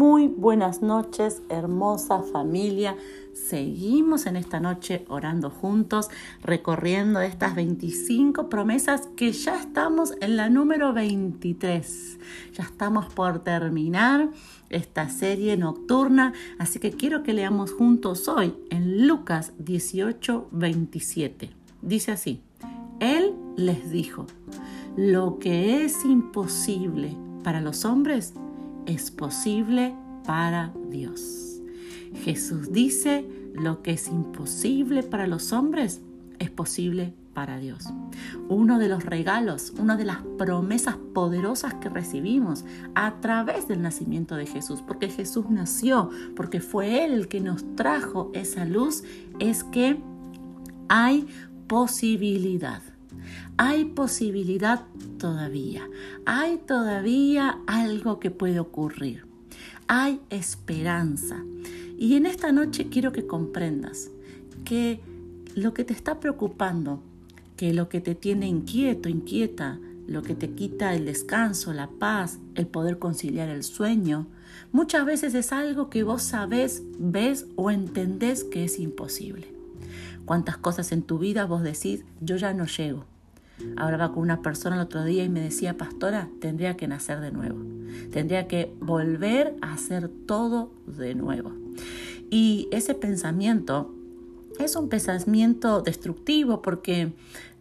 Buenas noches, hermosa familia. Seguimos en esta noche orando juntos, recorriendo estas 25 promesas que ya estamos en la número 23. Ya estamos por terminar esta serie nocturna, así que quiero que leamos juntos hoy en Lucas 18, 27. Dice así, Él les dijo, lo que es imposible para los hombres es posible para Dios. Jesús dice, lo que es imposible para los hombres es posible para Dios. Uno de los regalos, una de las promesas poderosas que recibimos a través del nacimiento de Jesús, porque Jesús nació, porque fue Él el que nos trajo esa luz, es que hay posibilidad. Hay posibilidad todavía. Hay todavía algo que puede ocurrir hay esperanza. Y en esta noche quiero que comprendas que lo que te está preocupando, que lo que te tiene inquieto, inquieta, lo que te quita el descanso, la paz, el poder conciliar el sueño, muchas veces es algo que vos sabés, ves o entendés que es imposible. ¿Cuántas cosas en tu vida vos decís, yo ya no llego? Hablaba con una persona el otro día y me decía, pastora, tendría que nacer de nuevo. Tendría que volver a hacer todo de nuevo. Y ese pensamiento es un pensamiento destructivo porque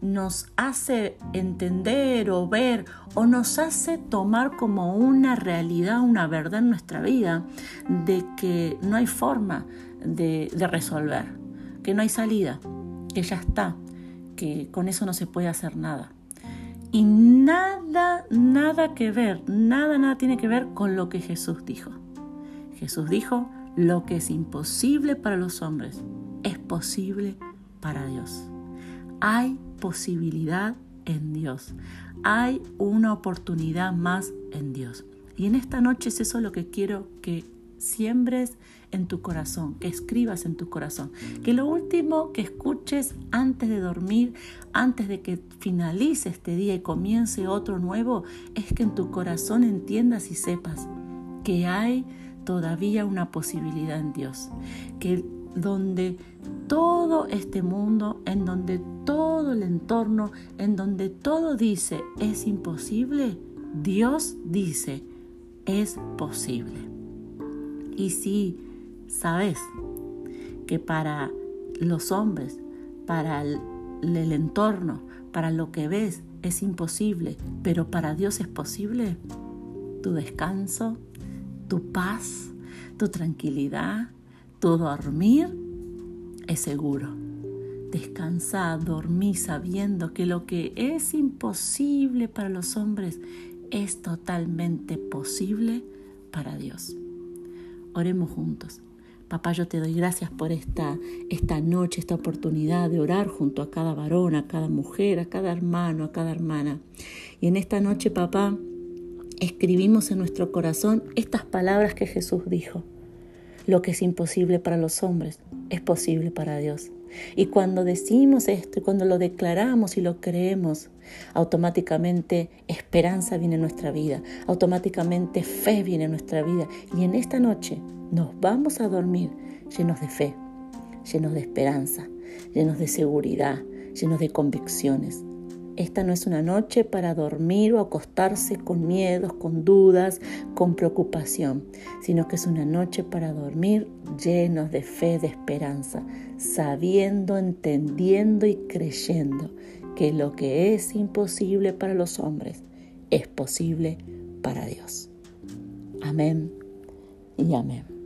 nos hace entender o ver o nos hace tomar como una realidad, una verdad en nuestra vida de que no hay forma de, de resolver, que no hay salida, que ya está, que con eso no se puede hacer nada. Y nada, nada que ver, nada, nada tiene que ver con lo que Jesús dijo. Jesús dijo, lo que es imposible para los hombres es posible para Dios. Hay posibilidad en Dios. Hay una oportunidad más en Dios. Y en esta noche es eso lo que quiero que siembres en tu corazón, que escribas en tu corazón, que lo último que escuches antes de dormir, antes de que finalice este día y comience otro nuevo, es que en tu corazón entiendas y sepas que hay todavía una posibilidad en Dios, que donde todo este mundo, en donde todo el entorno, en donde todo dice es imposible, Dios dice es posible. Y si sabes que para los hombres, para el, entorno, para lo que ves es imposible, pero para Dios es posible, tu descanso, tu paz, tu tranquilidad, tu dormir es seguro. Descansa, dormí sabiendo que lo que es imposible para los hombres es totalmente posible para Dios. Oremos juntos. Papá, yo te doy gracias por esta, esta noche, esta oportunidad de orar junto a cada varón, a cada mujer, a cada hermano, a cada hermana. Y en esta noche, papá, escribimos en nuestro corazón estas palabras que Jesús dijo. Lo que es imposible para los hombres es posible para Dios. Y cuando decimos esto y cuando lo declaramos y lo creemos, automáticamente esperanza viene en nuestra vida, automáticamente fe viene en nuestra vida. Y en esta noche nos vamos a dormir llenos de fe, llenos de esperanza, llenos de seguridad, llenos de convicciones. Esta no es una noche para dormir o acostarse con miedos, con dudas, con preocupación, sino que es una noche para dormir llenos de fe, de esperanza, sabiendo, entendiendo y creyendo que lo que es imposible para los hombres es posible para Dios. Amén y amén.